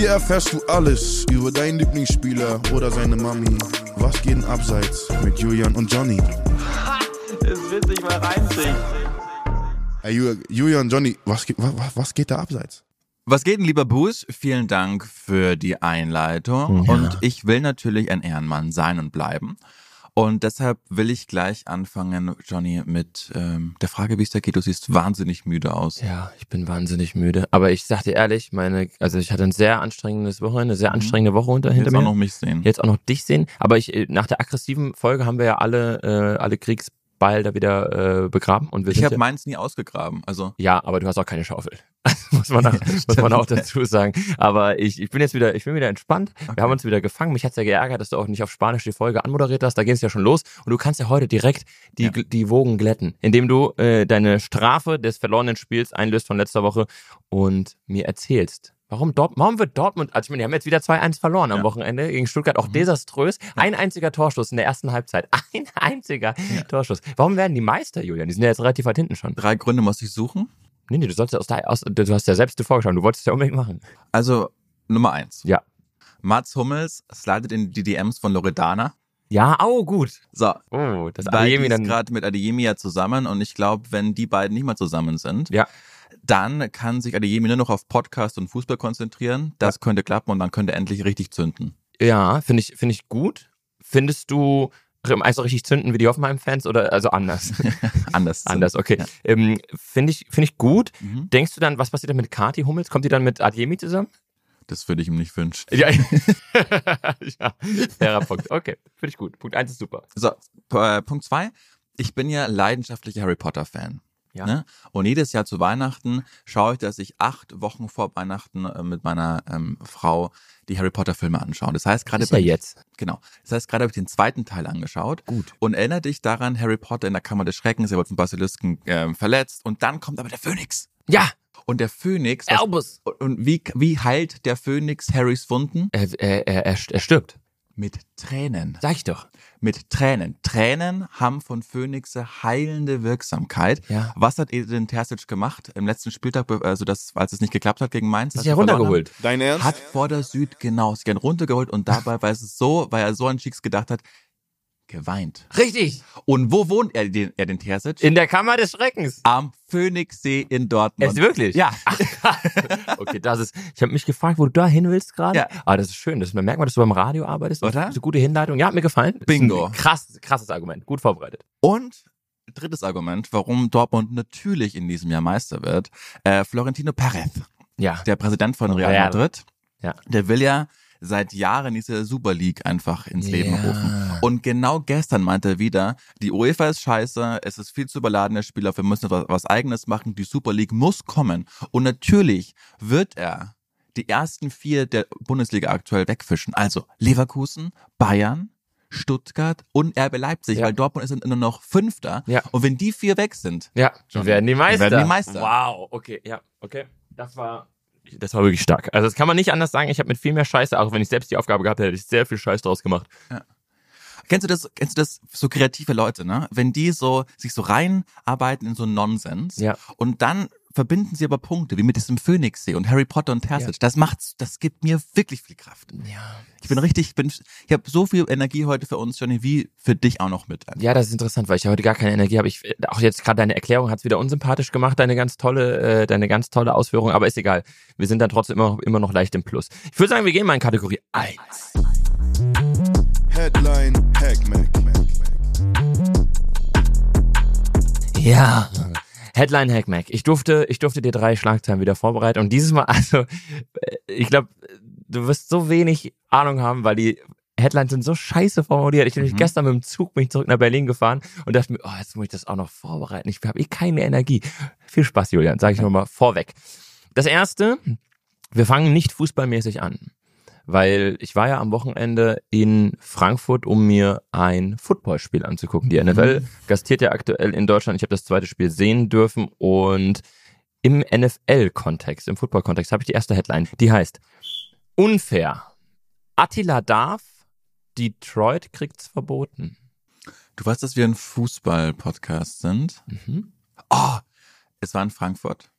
Hier erfährst du alles über deinen Lieblingsspieler oder seine Mami. Was geht denn abseits mit Julian und Johnny? Es wird sich mal reinziehen. Hey, Ju- Julian, Johnny, was, geht- wa- wa- was geht da abseits? Was geht denn, lieber Buß? Vielen Dank für die Einleitung. Und ich will natürlich ein Ehrenmann sein und bleiben. Und deshalb will ich gleich anfangen, Johnny, mit ähm, der Frage, wie es dir geht. Du siehst wahnsinnig müde aus. Ja, ich bin wahnsinnig müde. Aber ich sag dir ehrlich, meine, also ich hatte ein sehr anstrengendes Wochenende, eine sehr anstrengende Woche hinter Jetzt auch mir. noch mich sehen. Jetzt auch noch dich sehen. Aber ich, äh, nach der aggressiven Folge haben wir ja alle, äh, alle Kriegsbeil da wieder äh, begraben. Und wir Ich habe ja, meins nie ausgegraben. Also ja, aber du hast auch keine Schaufel. muss man auch, muss man auch dazu sagen. Aber ich, ich bin jetzt wieder, ich bin wieder entspannt. Wir haben uns wieder gefangen. Mich hat's ja geärgert, dass du auch nicht auf Spanisch die Folge anmoderiert hast. Da ging es ja schon los. Und du kannst ja heute direkt die, Ja. die Wogen glätten, indem du äh, deine Strafe des verlorenen Spiels einlöst von letzter Woche und mir erzählst. Warum, Dort warum wird Dortmund, also ich meine, die haben jetzt wieder 2-1 verloren am Ja. Wochenende gegen Stuttgart, auch desaströs. Ein einziger Torschuss in der ersten Halbzeit. Ein einziger Torschuss. Warum werden die Meister, Julian? Die sind ja jetzt relativ weit hinten schon. drei Gründe muss ich suchen. Nee, nee, du sollst ja aus, der, aus du hast ja selbst dir vorgeschlagen, du wolltest ja unbedingt machen. Also Nummer eins. Ja. Mats Hummels slidet in die DMs von Loredana. Ja, au, gut. So, Oh, das Adeyemi dann. gerade mit Adeyemi ja zusammen und ich glaube, wenn die beiden nicht mehr zusammen sind, Ja. Dann kann sich Adeyemi nur noch auf Podcast und Fußball konzentrieren. Das könnte klappen und dann könnte endlich richtig zünden. Ja, finde ich, finde ich gut. Findest du also richtig zünden wie die Hoffenheim-Fans oder also anders? Anders. anders, okay. Ja. Ähm, finde ich, finde ich gut. Mhm. Denkst du dann, was passiert dann mit Kati Hummels? Kommt die dann mit Adjemi zusammen? Das würde ich ihm nicht wünschen. Ja. ja. Fairer Punkt. Okay, finde ich gut. Punkt eins ist super. So, äh, Punkt zwei. Ich bin ja leidenschaftlicher Harry Potter-Fan. Ja. Ne? Und jedes Jahr zu Weihnachten schaue ich, dass ich acht Wochen vor Weihnachten äh, mit meiner ähm, Frau die Harry Potter-Filme anschaue. Das heißt, gerade ja jetzt. Genau. Das heißt, gerade habe ich den zweiten Teil angeschaut. Gut. Und erinnere dich daran, Harry Potter in der Kammer des Schreckens, er wird vom Basilisken ähm, verletzt. Und dann kommt aber der Phönix. Ja, Und der Phönix. was- Albus. Und wie, wie heilt der Phönix Harrys Wunden? Er, er, er er stirbt. Mit Tränen. Sag ich doch. Mit Tränen. Tränen haben von Phönixe heilende Wirksamkeit. Ja. Was hat Edin Terzic gemacht im letzten Spieltag, also das, als es nicht geklappt hat gegen Mainz? Ist als ja haben? runtergeholt. Dein Ernst? Hat vor der Süd genau sich gern runtergeholt und dabei, weil es so, weil er so an Cheeks gedacht hat, geweint. Richtig. Und wo wohnt er den, er den Terzic? In der Kammer des Schreckens. Am Phoenixsee in Dortmund. Ist wirklich? Ja. Okay, das ist. Ich habe mich gefragt, wo du da hin willst gerade. Ja. Aber das ist schön. Das, man merkt mal, dass du beim Radio arbeitest. Oder? Eine gute Hinleitung. Ja, hat mir gefallen. Bingo. Krass, krasses Argument. Gut vorbereitet. Und drittes Argument, warum Dortmund natürlich in diesem Jahr Meister wird. Äh, Florentino Perez, Ja. der Präsident von Real Real. Madrid, Ja. der will ja seit Jahren diese Super League einfach ins Leben Ja. rufen. Und genau gestern meinte er wieder, die UEFA ist scheiße, es ist viel zu überladen, der Spieler, wir müssen was, was eigenes machen, die Super League muss kommen. Und natürlich wird er die ersten vier der Bundesliga aktuell wegfischen. Also Leverkusen, Bayern, Stuttgart und RB Leipzig, Ja. weil Dortmund ist nur noch Fünfter. Ja. Und wenn die vier weg sind, Ja, dann werden die Meister. werden die Meister. Wow, okay, ja, okay. Das war das war wirklich stark. Also das kann man nicht anders sagen. Ich habe mit viel mehr Scheiße, auch wenn ich selbst die Aufgabe gehabt hätte, hätte ich sehr viel Scheiß draus gemacht. Kennst du das, kennst du das, so kreative Leute, ne? Wenn die so, sich so reinarbeiten in so Nonsens Ja. und dann verbinden sie aber Punkte, wie mit diesem Phoenixsee und Harry Potter und Terzic. Ja. Das macht's, das gibt mir wirklich viel Kraft. Ja. Ich bin richtig, ich bin, ich habe so viel Energie heute für uns, Johnny, wie für dich auch noch mit. Ja, das ist interessant, weil ich ja heute gar keine Energie habe. Ich auch jetzt gerade deine Erklärung hat's wieder unsympathisch gemacht, deine ganz tolle, äh, deine ganz tolle Ausführung, aber ist egal. Wir sind dann trotzdem immer, immer noch leicht im Plus. Ich würde sagen, wir gehen mal in Kategorie 1. Headline Hackmack. Ja. Headline Hackmack. Ich durfte, ich durfte dir drei Schlagzeilen wieder vorbereiten und dieses Mal, also, äh, ich glaube, du wirst so wenig Ahnung haben, weil die Headlines sind so scheiße formuliert. Ich bin nämlich gestern mit dem Zug bin ich zurück nach Berlin gefahren und dachte mir, oh, jetzt muss ich das auch noch vorbereiten. Ich habe eh keine Energie. Viel Spaß, Julian, sage ich nur mal vorweg. Das erste, wir fangen nicht fußballmäßig an weil ich war ja am Wochenende in Frankfurt, um mir ein Footballspiel anzugucken. Die NFL gastiert ja aktuell in Deutschland. Ich habe das zweite Spiel sehen dürfen und im NFL-Kontext, im Football-Kontext habe ich die erste Headline. Die heißt Unfair. Attila darf, Detroit kriegt's verboten. Du weißt, dass wir ein Fußball-Podcast sind? Mhm. Oh, es war in Frankfurt.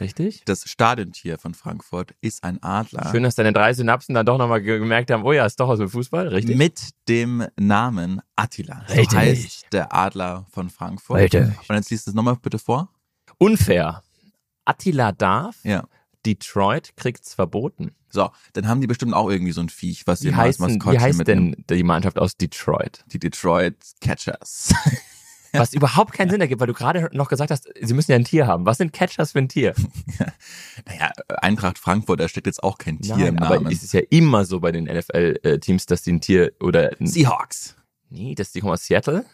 Richtig? Das Stadiontier von Frankfurt ist ein Adler. Schön, dass deine drei Synapsen dann doch nochmal gemerkt haben, oh ja, ist doch aus dem Fußball, richtig? Mit dem Namen Attila. So Richtig. heißt der Adler von Frankfurt. Richtig. Und jetzt liest du es nochmal bitte vor. Unfair. Attila darf, Ja. Detroit kriegt's verboten. So, dann haben die bestimmt auch irgendwie so ein Viech, was sie heißt, denn, wie Maskottchen heißt denn die Mannschaft aus Detroit? Die Detroit Catchers. Was überhaupt keinen Sinn ergibt, weil du gerade noch gesagt hast, sie müssen ja ein Tier haben. Was sind Catchers für ein Tier? naja, Eintracht Frankfurt, da steckt jetzt auch kein Tier im Nein, aber Namen. es ist ja immer so bei den NFL-Teams, dass die ein Tier oder ein, Seahawks. nee, dass die kommen aus Seattle.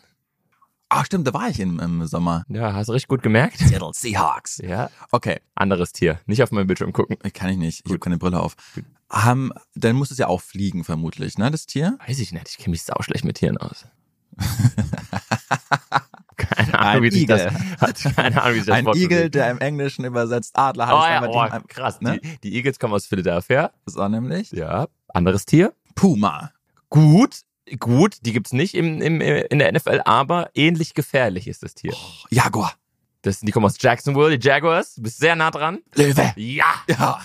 Ah, stimmt, da war ich im, im Sommer. Ja, hast du richtig gut gemerkt. Seattle Seahawks. Ja, Okay, anderes Tier. Nicht auf meinem Bildschirm gucken. kann ich nicht. Ich habe keine Brille auf. Haben, dann muss es ja auch fliegen, vermutlich, ne, das Tier? Weiß ich nicht, ich kenne mich sau schlecht mit Tieren aus. keine Ein Ahnung, wie sich das, hat keine Ahnung, wie sich das Ein Wort Igel, bewegt. der im Englischen übersetzt Adler Oh heißt. ja, aber oh, die- krass. Ne? Die, die Eagles kommen aus Philadelphia. Das war nämlich Ja, anderes Tier. Puma. Gut, gut, die gibt's nicht im, im, in der NFL, aber ähnlich gefährlich ist das Tier. Jaguar. Das, die kommen aus Jacksonville, die Jaguars. Du bist sehr nah dran. Löwe. Ja, Ja.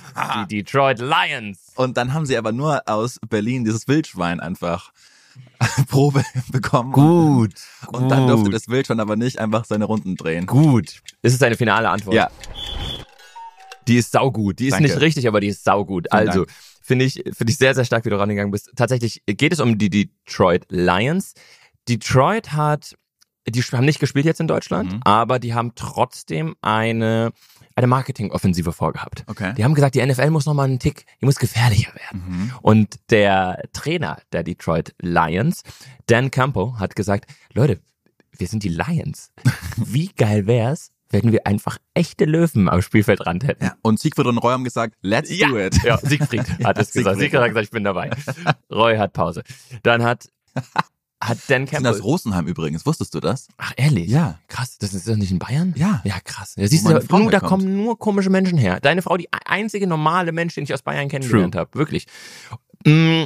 die Detroit Lions. Und dann haben sie aber nur aus Berlin dieses Wildschwein einfach Probe bekommen. Gut. Und dann durfte das Wildschwein aber nicht einfach seine Runden drehen. Gut. Ist deine finale Antwort. Ja, Die ist saugut. Die ist Danke. nicht richtig, aber die ist saugut. Vielen also, finde ich, finde ich sehr, sehr stark, wie du rangegangen bist. Tatsächlich geht es um die Detroit Lions. Detroit hat, die haben nicht gespielt jetzt in Deutschland, Mhm. aber die haben trotzdem eine, eine Marketingoffensive vorgehabt. okay. Die haben gesagt, die NFL muss nochmal einen Tick, die muss gefährlicher werden. Mhm. Und der Trainer der Detroit Lions, Dan Campo, hat gesagt, Leute, wir sind die Lions. Wie geil wär's, wenn wir einfach echte Löwen am Spielfeldrand hätten? Ja. Und Siegfried und Roy haben gesagt, let's Ja, do it. ja Siegfried hat es gesagt. Siegfried. Siegfried hat gesagt, ich bin dabei. Roy hat Pause. Dann hat, hat Dan Die sind aus Campbell... Rosenheim übrigens, wusstest du das? Ach, ehrlich? Ja. Krass, das ist das nicht in Bayern? Ja. Ja, krass. Ja, siehst Wo du, Frau nur, da kommen nur komische Menschen her. Deine Frau, die einzige normale Mensch, den ich aus Bayern kennengelernt habe. Wirklich. Mm,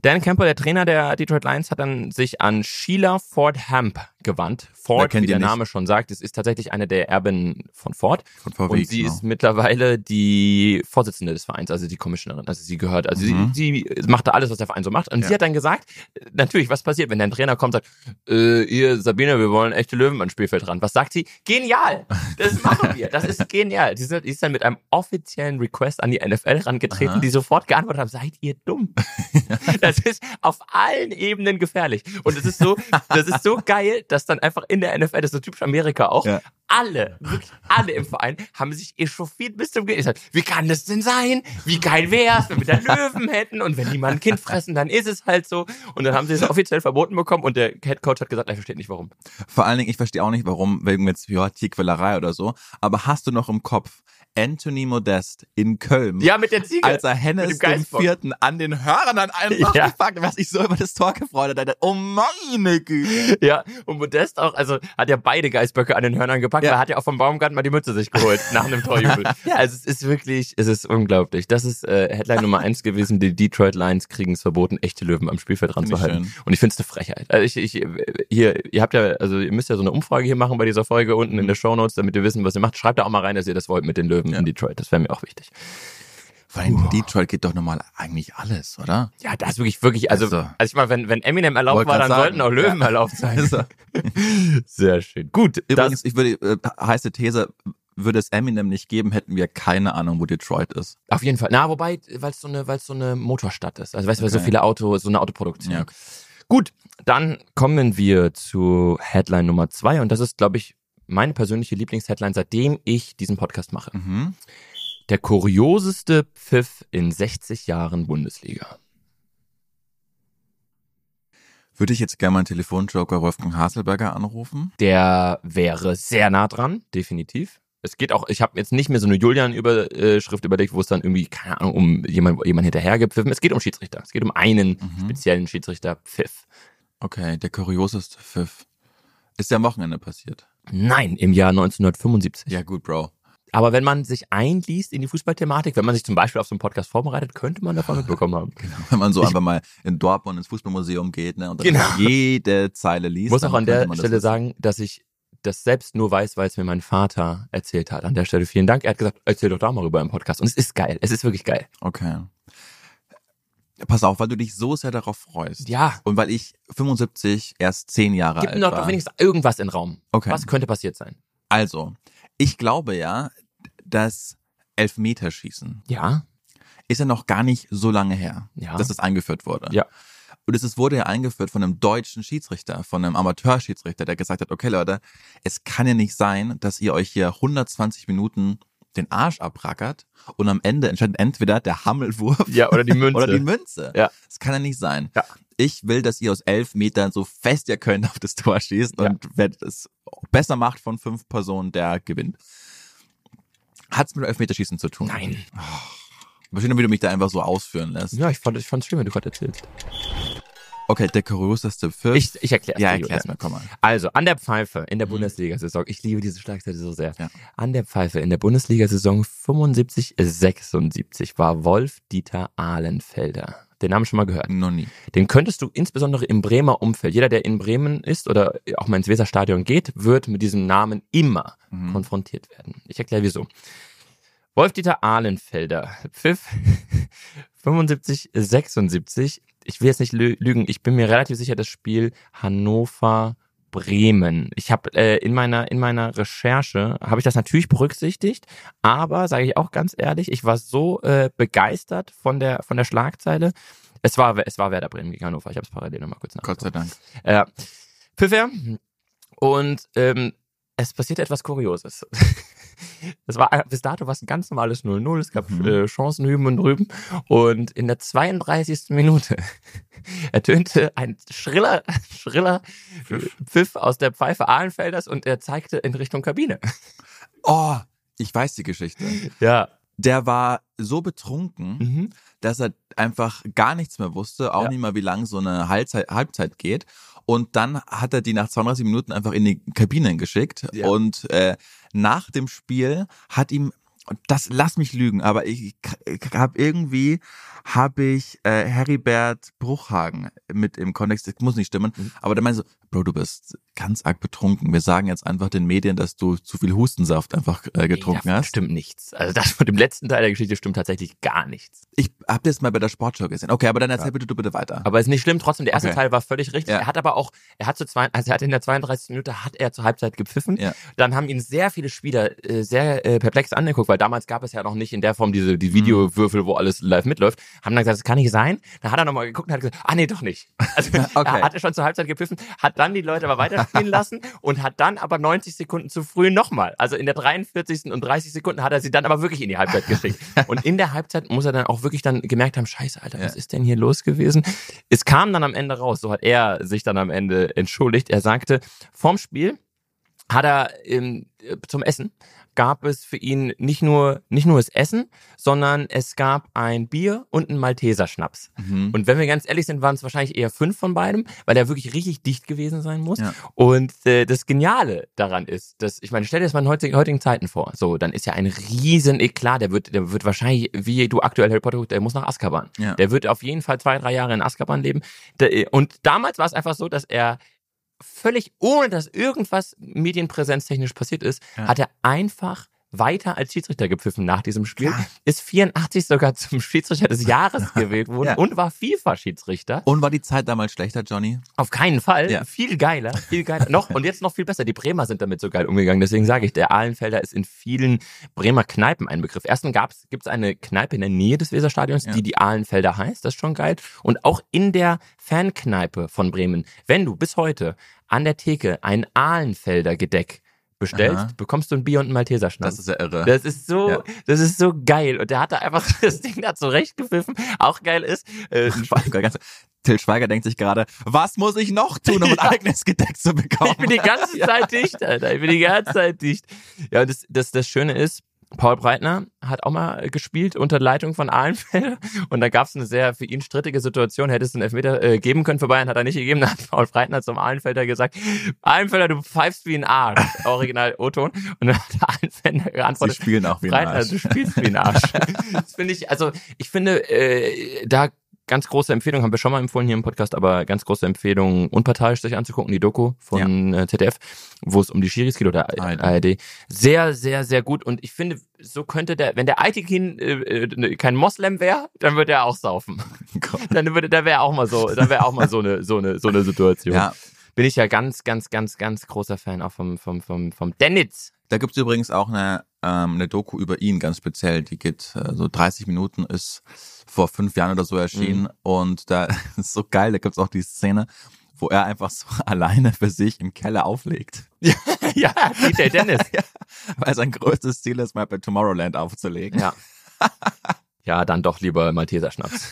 Dan Campbell, der Trainer der Detroit Lions, hat dann sich an Sheila Ford Hamp gewandt. Ford, wie der nicht? Name schon sagt, es ist tatsächlich eine der Erben von Ford. Von VW. Und sie genau. ist mittlerweile die Vorsitzende des Vereins, also die Commissionerin. Also sie gehört, also Mhm. sie, sie machte alles, was der Verein so macht. Und Ja. sie hat dann gesagt, natürlich, was passiert, wenn dein Trainer kommt und sagt, äh, ihr Sabine, wir wollen echte Löwen ans Spielfeld ran. Was sagt sie? Genial! Das machen wir. Das ist genial. Die ist dann mit einem offiziellen Request an die NFL rangetreten, Aha. die sofort geantwortet haben, seid ihr dumm? das ist auf allen Ebenen gefährlich. Und es ist so, das ist so geil, dass dann einfach in der NFL, das ist so typisch Amerika auch, Ja. alle, wirklich alle im Verein haben sich echauffiert bis zum Geht. Wie kann das denn sein? Wie geil wär's, wenn wir da Löwen hätten? Und wenn die mal ein Kind fressen, dann ist es halt so. Und dann haben sie es offiziell verboten bekommen und der Head Coach hat gesagt, er versteht nicht warum. Vor allen Dingen, ich verstehe auch nicht, warum, wegen jetzt, ja, Tierquälerei oder so. Aber hast du noch im Kopf Anthony Modest in Köln? Ja, mit der Ziege. als er Hennes dem. Vierten an den Hörnern einfach Ja. gepackt, was ich so über das Tor gefreut hatte. Oh meine Güte. Ja, und Modest auch, also hat ja beide Geißböcke an den Hörnern gepackt, Ja. weil er hat ja auch vom Baumgarten mal die Mütze sich geholt nach einem Torjubel. Also es ist wirklich, es ist unglaublich. Das ist äh, Headline Nummer eins gewesen, die Detroit Lions kriegen es verboten, echte Löwen am Spielfeld Finde ich ranzuhalten. schön. Und ich finde es eine Frechheit. Also ich, ich, hier, ihr habt ja, also ihr müsst ja so eine Umfrage hier machen bei dieser Folge unten in der Shownotes, damit ihr wissen, was ihr macht. Schreibt da auch mal rein, dass ihr das wollt mit den Löwen Ja. in Detroit. Das wäre mir auch wichtig. Vor allem in Detroit geht doch normal eigentlich alles, oder? Ja, das ist wirklich, wirklich, also, Also. also, ich meine, wenn, wenn Eminem erlaubt war, dann sagen. sollten auch Löwen Ja. erlaubt sein. Also, Sehr schön. Gut, übrigens, ich würde, äh, heiße These, würde es Eminem nicht geben, hätten wir keine Ahnung, wo Detroit ist. Auf jeden Fall. Na, wobei, weil es so eine, weil es so eine Motorstadt ist. Also weißt du, weil so Okay. viele Auto, so eine Autoproduktion. Ja, okay. Gut, dann kommen wir zu Headline Nummer zwei und das ist, glaube ich, meine persönliche Lieblingsheadline, seitdem ich diesen Podcast mache. Mhm. Der kurioseste Pfiff in 60 Jahren Bundesliga. Würde ich jetzt gerne mal einen Telefonjoker Wolfgang Haselberger anrufen? Der wäre sehr nah dran, definitiv. Es geht auch, ich habe jetzt nicht mehr so eine Julian-Überschrift überlegt, wo es dann irgendwie, keine Ahnung, um jemand, jemand hinterhergepfiffen. Es geht um Schiedsrichter. Es geht um einen Mhm. speziellen Schiedsrichter Pfiff. Okay, der kurioseste Pfiff. Ist ja am Wochenende passiert. Nein, im Jahr 1975. Ja, gut, Bro. Aber wenn man sich einliest in die Fußballthematik, wenn man sich zum Beispiel auf so einen Podcast vorbereitet, könnte man davon mitbekommen haben. Wenn man so Ich- einfach mal in Dortmund ins Fußballmuseum geht, ne, und dann Genau. jede Zeile liest. Ich muss auch an der das Stelle wissen. sagen, dass ich das selbst nur weiß, weil es mir mein Vater erzählt hat. An der Stelle vielen Dank. Er hat gesagt, erzähl doch da mal rüber im Podcast. Und es ist geil. Es ist wirklich geil. Okay. Pass auf, weil du dich so sehr darauf freust. Ja. Und weil ich 75 erst zehn Jahre Gib alt noch war. wenigstens irgendwas in den Raum. Okay. Was könnte passiert sein? Also, ich glaube ja, das Elfmeterschießen Ja. ist ja noch gar nicht so lange her, Ja. dass es eingeführt wurde. Ja. Und es wurde ja eingeführt von einem deutschen Schiedsrichter, von einem Amateurschiedsrichter, der gesagt hat, okay Leute, es kann ja nicht sein, dass ihr euch hier 120 Minuten den Arsch abrackert und am Ende entscheidet entweder der Hammelwurf Ja, oder die Münze. oder die Münze. Ja. Das kann ja nicht sein. Ja. Ich will, dass ihr aus elf Metern so fest ihr könnt auf das Tor schießt Ja. und wer es besser macht von fünf Personen, der gewinnt. Hat's mit dem Elfmeterschießen zu tun? Nein. Aber schön, wie du mich da einfach so ausführen lässt. Ja, ich fand es schlimm, wenn du gerade erzählst. Okay, der kurioseste Pfiff. Ich, ich erkläre ja, erklär's mir, komm mal. Also, an der Pfeife in der Bundesliga-Saison, ich liebe diese Schlagseite so sehr. Ja. An der Pfeife in der Bundesliga-Saison 75, 76 war Wolf-Dieter Ahlenfelder. Den Namen schon mal gehört. Noch nie. Den könntest du insbesondere im Bremer Umfeld, jeder, der in Bremen ist oder auch mal ins Weserstadion geht, wird mit diesem Namen immer Mhm. konfrontiert werden. Ich erkläre wieso. Wolf-Dieter Ahlenfelder, Pfiff 75, 76. Ich will jetzt nicht lü- lügen, ich bin mir relativ sicher, das Spiel Hannover Bremen. Ich habe äh, in meiner in meiner Recherche habe ich das natürlich berücksichtigt, aber sage ich auch ganz ehrlich, ich war so äh, begeistert von der von der Schlagzeile. Es war es war Werder Bremen gegen Hannover. Ich habe es parallel nochmal kurz Gott sei Dank. äh, Pfiffer. Und ähm, es passierte etwas Kurioses. Es war bis dato was ein ganz normales 0-0. Es gab Mhm. äh, Chancen hüben und drüben. Und in der 32. Minute ertönte ein schriller, schriller Pfiff aus der Pfeife Ahlenfelders und er zeigte in Richtung Kabine. Oh, ich weiß die Geschichte. Ja. Der war so betrunken, Mhm. dass er einfach gar nichts mehr wusste, auch Ja. nicht mal, wie lang so eine Halbzeit, Halbzeit geht. Und dann hat er die nach 32 Minuten einfach in die Kabinen geschickt. Ja. Und äh, nach dem Spiel hat ihm, das lass mich lügen, aber ich, ich habe irgendwie, habe ich äh, Heribert Bruchhagen mit im Kontext, das muss nicht stimmen, Mhm. aber der meinte so, Bro, du bist ganz arg betrunken. Wir sagen jetzt einfach den Medien, dass du zu viel Hustensaft einfach äh, getrunken Davon hast. Stimmt nichts. Also das von dem letzten Teil der Geschichte stimmt tatsächlich gar nichts. Ich hab das mal bei der Sportshow gesehen. Okay, aber dann erzähl bitte du bitte weiter. Aber ist nicht schlimm, trotzdem, der erste Okay. Teil war völlig richtig. Ja. Er hat aber auch, er hat zu zwei, also er hat in der 32. Minute hat er zur Halbzeit gepfiffen. Ja. Dann haben ihn sehr viele Spieler äh, sehr äh, perplex angeguckt, weil damals gab es ja noch nicht in der Form diese die Videowürfel, wo alles live mitläuft. Haben dann gesagt, das kann nicht sein. Dann hat er nochmal geguckt und hat gesagt, ah nee, doch nicht. Also Okay. er hatte schon zur Halbzeit gepfiffen, hat dann die Leute aber weiterspielen lassen und hat dann aber 90 Sekunden zu früh nochmal. Also in der 43. und 30 Sekunden hat er sie dann aber wirklich in die Halbzeit geschickt. Und in der Halbzeit muss er dann auch wirklich dann gemerkt haben, scheiße, Alter, was Ja. ist denn hier los gewesen? Es kam dann am Ende raus, so hat er sich dann am Ende entschuldigt. Er sagte, vorm Spiel hat er ähm, äh, zum Essen gab es für ihn nicht nur nicht nur das Essen, sondern es gab ein Bier und einen Malteser Schnaps. Mhm. Und wenn wir ganz ehrlich sind, waren es wahrscheinlich eher fünf von beidem, weil er wirklich richtig dicht gewesen sein muss. Ja. Und äh, das Geniale daran ist, dass ich meine, stell dir das mal in heutigen, heutigen Zeiten vor. So, dann ist ja ein riesen Eklat. Der wird, der wird wahrscheinlich, wie du aktuell Harry Potter, guckst, der muss nach Azkaban. Ja. Der wird auf jeden Fall zwei, drei Jahre in Azkaban leben. Der, und damals war es einfach so, dass er völlig ohne dass irgendwas medienpräsenztechnisch passiert ist, Ja. hat er einfach weiter als Schiedsrichter gepfiffen nach diesem Spiel. Klar. Ist 84 sogar zum Schiedsrichter des Jahres gewählt worden Ja. und war FIFA-Schiedsrichter. Und war die Zeit damals schlechter, Johnny? Auf keinen Fall. Ja. Viel geiler. Viel geiler. noch, und jetzt noch viel besser. Die Bremer sind damit so geil umgegangen. Deswegen sage ich, der Ahlenfelder ist in vielen Bremer Kneipen ein Begriff. Erstens gibt es eine Kneipe in der Nähe des Weserstadions, Ja. die die Ahlenfelder heißt. Das ist schon geil. Und auch in der Fankneipe von Bremen, wenn du bis heute an der Theke ein Ahlenfelder Gedeck bestellst, Aha. bekommst du ein Bier und einen Malteser Schnaps. Das ist ja irre. Das ist so, Ja. das ist so geil. Und der hat da einfach das Ding da zurechtgepfiffen. Auch geil ist, äh, Till Schweiger denkt sich gerade, was muss ich noch tun, um ein Ja. eigenes Gedeck zu bekommen? Ich bin die ganze Zeit dicht, Alter. Ich bin die ganze Zeit dicht. Ja, und das, das, das Schöne ist, Paul Breitner hat auch mal gespielt unter Leitung von Ahlenfelder und da gab es eine sehr für ihn strittige Situation. Hätte es einen Elfmeter äh, geben können für Bayern, hat er nicht gegeben. Da hat Paul Breitner zum Ahlenfelder gesagt, Ahlenfelder, du pfeifst wie ein Arsch. Original O-Ton. Und dann hat der Ahlenfelder Sie geantwortet, spielen auch wie ein Breitner, Arsch. du spielst wie ein Arsch. Das finde ich, also ich finde, äh, da ganz große Empfehlung, haben wir schon mal empfohlen hier im Podcast, aber ganz große Empfehlung, unparteiisch sich anzugucken, die Doku von äh, ZDF, wo es um die Schiris geht oder ARD. ARD. Sehr, sehr, sehr gut. Und ich finde, so könnte der, wenn der Aitikin äh, äh, kein Moslem wäre, dann würde er auch saufen. Gott. Dann würde, da wäre auch mal so, da wäre auch mal so eine, so eine, so eine Situation. Ja, Bin ich ja ganz, ganz, ganz, ganz großer Fan auch vom, vom, vom, vom Dennis. Da gibt's übrigens auch eine, ähm, eine Doku über ihn ganz speziell. Die geht äh, so 30 Minuten, ist vor fünf Jahren oder so erschienen. Mhm. Und da ist so geil, da gibt's auch die Szene, wo er einfach so alleine für sich im Keller auflegt. ja, DJ Dennis. ja, weil sein größtes Ziel ist, mal bei Tomorrowland aufzulegen. Ja. Ja, dann doch lieber Malteser Schnaps.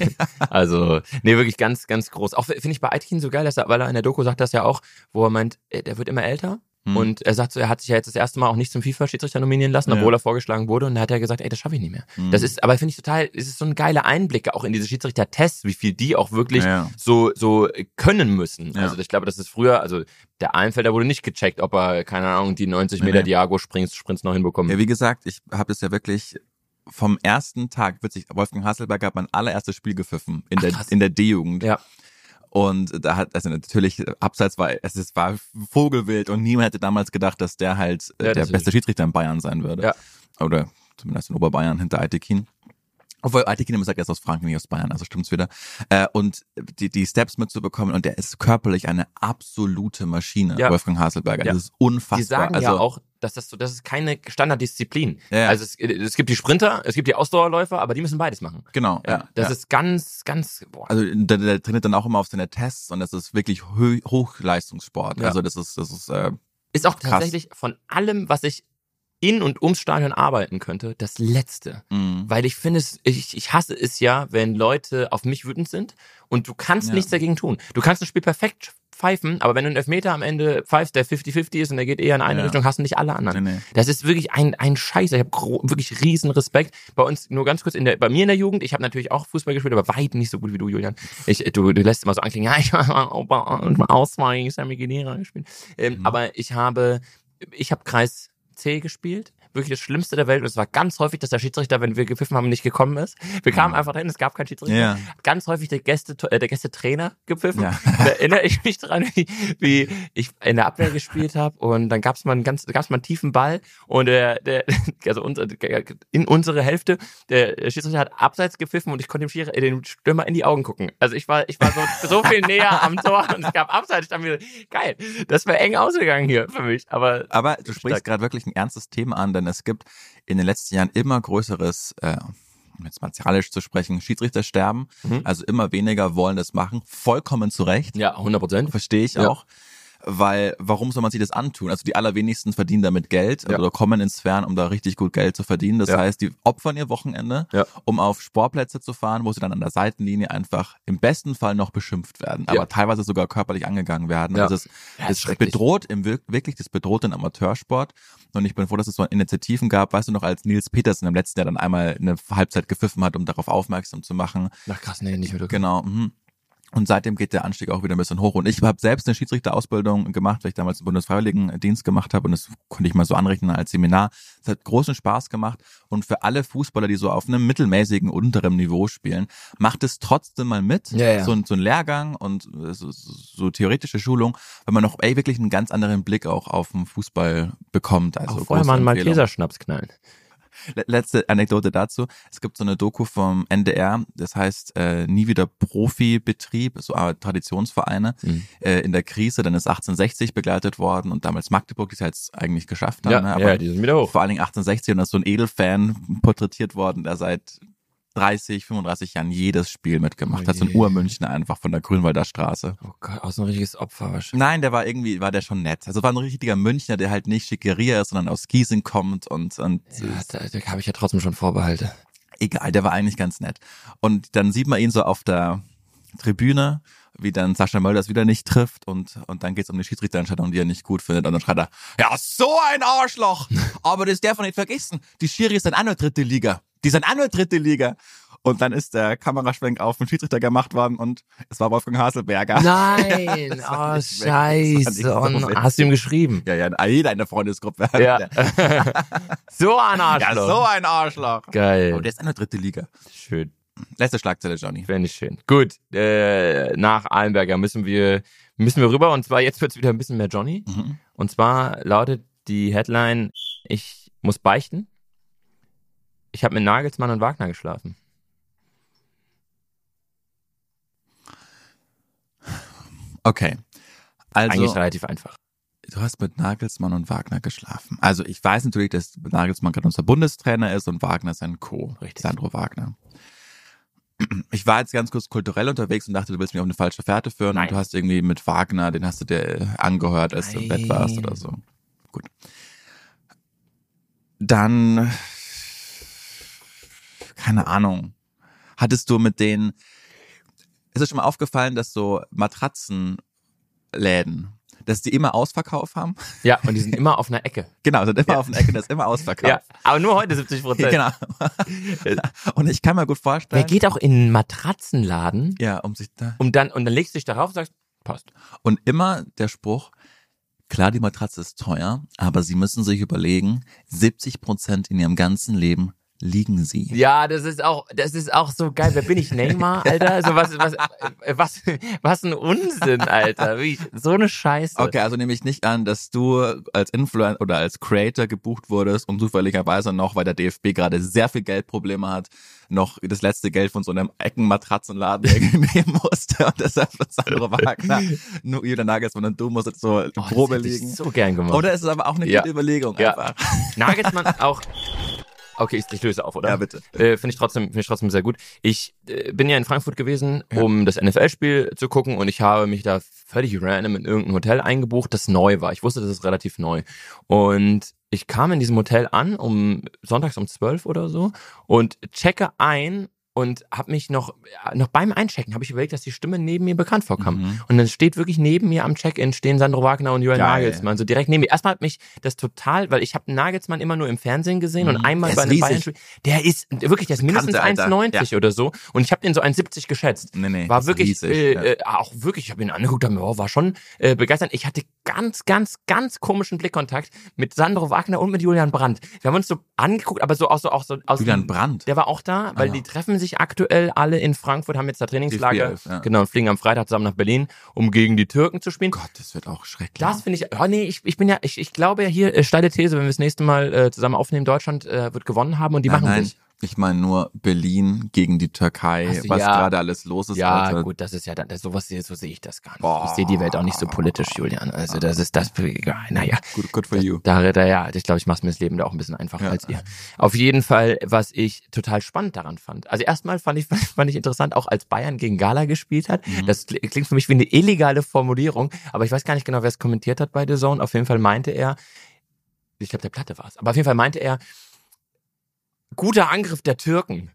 Also, nee, wirklich ganz, ganz groß. Auch finde ich bei Aitken so geil, dass er, weil er in der Doku sagt das ja auch, wo er meint, äh, der wird immer älter. Hm. Und er sagt so, er hat sich ja jetzt das erste Mal auch nicht zum FIFA-Schiedsrichter nominieren lassen, Ja. obwohl er vorgeschlagen wurde. Und da hat er gesagt, ey, das schaffe ich nicht mehr. Hm. Das ist, aber finde ich total, es ist so ein geiler Einblick auch in diese Schiedsrichter-Tests, wie viel die auch wirklich Ja. so, so können müssen. Ja. Also ich glaube, das ist früher, also der Einfelder wurde nicht gecheckt, ob er, keine Ahnung, die 90 Nee, Meter nee. Diago Sprints, Sprints noch hinbekommt. Ja, wie gesagt, ich habe das ja wirklich vom ersten Tag, witzig, Wolfgang Hasselberg hat mein allererstes Spiel gepfiffen in Ach, der krass. in der D-Jugend. Ja. Und da hat, also natürlich, abseits war, es ist, war Vogelwild und niemand hätte damals gedacht, dass der halt äh, Ja, der beste Schiedsrichter in Bayern sein würde. Ja. Oder zumindest in Oberbayern hinter Aitekin. Obwohl Aitekin immer sagt, er ist aus Franken, nicht aus Bayern, also stimmt's wieder. Äh, und die, die Steps mitzubekommen und der ist körperlich eine absolute Maschine, Ja. Wolfgang Hasselberger. Ja. Das ist unfassbar. Die sagen also, ja auch, dass das so, das ist keine Standarddisziplin. Ja. Also es, es gibt die Sprinter, es gibt die Ausdauerläufer, aber die müssen beides machen. Genau, Ja, das ja. ist ganz, ganz, boah. Also der, der trainiert dann auch immer auf seine Tests und das ist wirklich Hö Hochleistungssport. Also das ist, das ist äh, ist auch krass. tatsächlich von allem, was ich in und ums Stadion arbeiten könnte, das Letzte. mh. Weil ich finde es, ich, ich hasse es ja, wenn Leute auf mich wütend sind und du kannst Ja. nichts dagegen tun. Du kannst ein Spiel perfekt pfeifen, aber wenn du einen Elfmeter am Ende pfeifst, der 50-50 ist und der geht eher in eine Ja. Richtung, hast du nicht alle anderen. Nee, nee. Das ist wirklich ein, ein Scheiß. Ich habe wirklich riesen Respekt. Bei uns, nur ganz kurz, in der, bei mir in der Jugend, ich habe natürlich auch Fußball gespielt, aber weit nicht so gut wie du, Julian. Ich, du, du lässt immer so anklingen, ja, ich habe Auswahl, Sammy Guinera gespielt. Ähm, Mhm. Aber ich habe, ich habe Kreis C gespielt. Wirklich das Schlimmste der Welt. Und es war ganz häufig, dass der Schiedsrichter, wenn wir gepfiffen haben, nicht gekommen ist. Wir kamen einfach dahin, es gab keinen Schiedsrichter. Ja. Ganz häufig der Gäste, äh, der Gästetrainer gepfiffen. Ja. Da erinnere ich mich dran, wie, wie ich in der Abwehr gespielt habe und dann gab's mal einen ganz, gab's mal einen tiefen Ball und der, der also unser, in unsere Hälfte, der Schiedsrichter hat abseits gepfiffen und ich konnte dem, Schiri, äh, dem Stürmer in die Augen gucken. Also ich war, ich war so, so viel näher am Tor und es gab abseits. Ich dachte mir, geil, das wäre eng ausgegangen hier für mich. Aber Aber du sprichst gerade wirklich ein ernstes Thema an, denn es gibt in den letzten Jahren immer größeres, äh, um jetzt martialisch zu sprechen, Schiedsrichtersterben. Mhm. Also immer weniger wollen das machen. Vollkommen zu Recht. ja, 100 Prozent. Verstehe ich Ja. auch. Weil, warum soll man sich das antun? Also die allerwenigsten verdienen damit Geld Ja. oder kommen in Sphären, um da richtig gut Geld zu verdienen. Das Ja. heißt, die opfern ihr Wochenende, Ja. um auf Sportplätze zu fahren, wo sie dann an der Seitenlinie einfach im besten Fall noch beschimpft werden, aber teilweise sogar körperlich angegangen werden. Also es, es bedroht im Wir- wirklich, das bedroht den Amateursport. Und ich bin froh, dass es so Initiativen gab. Weißt du noch, als Nils Petersen im letzten Jahr dann einmal eine Halbzeit gepfiffen hat, um darauf aufmerksam zu machen. Ach krass, nee, nicht mehr. Genau. Mhm. Und seitdem geht der Anstieg auch wieder ein bisschen hoch. Und ich habe selbst eine Schiedsrichterausbildung gemacht, weil ich damals einen Bundesfreiwilligendienst gemacht habe und das konnte ich mal so anrechnen als Seminar. Es hat großen Spaß gemacht und für alle Fußballer, die so auf einem mittelmäßigen unteren Niveau spielen, macht es trotzdem mal mit. Ja, ja. So, ein, so ein Lehrgang und so, so, theoretische Schulung, weil man noch ey, wirklich einen ganz anderen Blick auch auf den Fußball bekommt. Also auch vorher mal einen Empfehlung. Malteser Schnaps knallen. Le- Letzte Anekdote dazu. Es gibt so eine Doku vom NDR, das heißt äh, Nie wieder Profibetrieb, so äh, Traditionsvereine Mhm. äh, in der Krise. Dann ist 1860 begleitet worden und damals Magdeburg, die es jetzt eigentlich geschafft haben. Ja, ne? Aber ja, die sind wieder hoch. vor allen Dingen 1860 und da ist so ein Edelfan porträtiert worden, der seit 30, 35 Jahren jedes Spiel mitgemacht hat. So ein Oje. Urmünchner einfach von der Grünwalder Straße. Oh Gott, aus ein richtiges Opfer wahrscheinlich. Nein, der war irgendwie, war der schon nett. Also war ein richtiger Münchner, der halt nicht Schickeria ist, sondern aus Giesing kommt und, und Ja, da, da habe ich ja trotzdem schon Vorbehalte. egal, der war eigentlich ganz nett. Und dann sieht man ihn so auf der Tribüne, wie dann Sascha Mölders wieder nicht trifft und, und dann geht's um die Schiedsrichterentscheidung, die er nicht gut findet. Und dann schreit er, ja, so ein Arschloch! Aber das darf man nicht vergessen. Die Schiri sind auch nur dritte Liga. Die sind auch nur dritte Liga. Und dann ist der Kameraschwenk auf den Schiedsrichter gemacht worden und es war Wolfgang Haselberger. Nein, war oh scheiße. so Und hast du ihm geschrieben? Ja, ja, jeder in der Freundesgruppe. Ja. so ein ja Arschloch. so ein Arschloch. Geil. Aber der ist auch nur dritte Liga. Schön. Letzte Schlagzeile, Johnny. Wäre nicht schön. Gut, äh, nach Allenberger müssen wir, müssen wir rüber und zwar jetzt wird's wieder ein bisschen mehr Johnny. Mhm. Und zwar lautet die Headline, ich muss beichten. Ich habe mit Nagelsmann und Wagner geschlafen. Okay. Also, Eigentlich relativ einfach. du hast mit Nagelsmann und Wagner geschlafen. Also ich weiß natürlich, dass Nagelsmann gerade unser Bundestrainer ist und Wagner sein Co. Richtig. Sandro Wagner. Ich war jetzt ganz kurz kulturell unterwegs und dachte, du willst mich auf eine falsche Fährte führen Nein. und du hast irgendwie mit Wagner, den hast du dir angehört, als du im Bett warst oder so. Gut. Dann, keine Ahnung. Hattest du mit denen, ist es schon mal aufgefallen, dass so Matratzenläden, dass die immer Ausverkauf haben? Ja, und die sind immer auf einer Ecke. Genau, sind immer auf den Ecke, das ist immer Ausverkauf. Ja, aber nur heute 70 Prozent. Genau. Und ich kann mir gut Wer vorstellen. geht auch in einen Matratzenladen Ja, um sich da. um dann, und dann legst du dich darauf und sagst, passt. Und immer der Spruch, klar, die Matratze ist teuer, aber Sie müssen sich überlegen, 70 Prozent in Ihrem ganzen Leben liegen Sie. Ja, das ist auch, das ist auch so geil. Wer bin ich, Neymar, Alter? Also was, was, was, was ein Unsinn, Alter. Wie, so eine Scheiße. Okay, also nehme ich nicht an, dass du als Influencer oder als Creator gebucht wurdest und zufälligerweise noch, weil der DFB gerade sehr viel Geldprobleme hat, noch das letzte Geld von so einem Eckenmatratzenladen nehmen musste und deshalb wird Sandro Wagner, nur Julian Nagelsmann und du musst jetzt so Oh, das Probe liegen. so gern gemacht. Oder ist es aber auch eine Ja. gute Überlegung Ja. einfach? Nagelsmann auch. Okay, ich, ich löse auf, oder? Ja, bitte. Äh, finde ich trotzdem, finde ich trotzdem sehr gut. Ich äh, bin ja in Frankfurt gewesen, um das NFL-Spiel zu gucken und ich habe mich da völlig random in irgendein Hotel eingebucht, das neu war. Ich wusste, das ist relativ neu. Und ich kam in diesem Hotel an, um sonntags um 12 oder so und checke ein und habe mich noch ja, noch beim Einchecken habe ich überlegt, dass die Stimme neben mir bekannt vorkam. Mhm. Und dann steht wirklich neben mir am Check-in stehen Sandro Wagner und Julian Geil. Nagelsmann, so direkt neben mir. Erstmal hat mich das total, weil ich habe Nagelsmann immer nur im Fernsehen gesehen und Mhm. einmal Der bei einem. Bayern-Spiel. Der ist wirklich, der ist mindestens Kante, Alter. 1,90 oder so. Und ich habe den so 1,70 geschätzt. Nee, nee, War wirklich, riesig, äh, ja. äh, auch wirklich, ich habe ihn angeguckt, hab mir, oh, war schon äh, begeistert. Ich hatte ganz, ganz, ganz komischen Blickkontakt mit Sandro Wagner und mit Julian Brandt. Wir haben uns so angeguckt, aber so auch so, auch so aus Julian Brandt. der war auch da, weil Ah, ja. die treffen sich aktuell alle in Frankfurt, haben jetzt da Trainingslager. DFB, ja. Genau, und fliegen am Freitag zusammen nach Berlin, um gegen die Türken zu spielen. Gott, das wird auch schrecklich. Das finde ich, oh nee, ich, ich bin ja, ich, ich glaube ja hier, äh, steile These, wenn wir das nächste Mal äh, zusammen aufnehmen, Deutschland äh, wird gewonnen haben und die nein, machen nein, sich. Ich meine nur Berlin gegen die Türkei, Ach so, was ja. gerade alles los ist. Ja, Alter. gut, das ist ja dann, das, sowas, so sehe ich das gar nicht. Boah. Ich sehe die Welt auch nicht so politisch, Julian. Also das ist das, naja. Good, good for you. Da, da, ja, ich glaube, ich mache mir das Leben da auch ein bisschen einfacher Ja. als ihr. Auf jeden Fall, was ich total spannend daran fand. Also erstmal fand ich, fand ich interessant, auch als Bayern gegen Gala gespielt hat. Mhm. Das kli- klingt für mich wie eine illegale Formulierung, aber ich weiß gar nicht genau, wer es kommentiert hat bei The Zone. Auf jeden Fall meinte er, ich glaube, der Platte war es, aber auf jeden Fall meinte er, guter Angriff der Türken.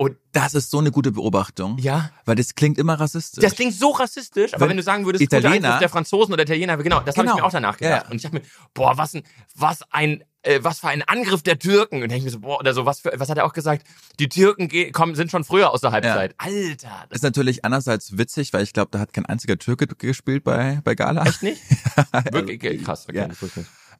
Und Das ist so eine gute Beobachtung, ja, weil das klingt immer rassistisch. das klingt so rassistisch, aber Wenn wenn, du sagen würdest, Italiener- guter Angriff der Franzosen oder Italiener, genau, das habe ich Genau. mir auch danach gedacht. Ja, ja. Und ich dachte mir, boah, was ein, was ein, äh, was für ein Angriff der Türken. Und denke ich mir so, boah, oder so, was für, was hat er auch gesagt? Die Türken kommen, sind schon früher aus der Halbzeit. Alter, das ist natürlich einerseits witzig, weil ich glaube, da hat kein einziger Türke gespielt bei, bei Gala. echt nicht? Wirklich krass. Okay, Ja.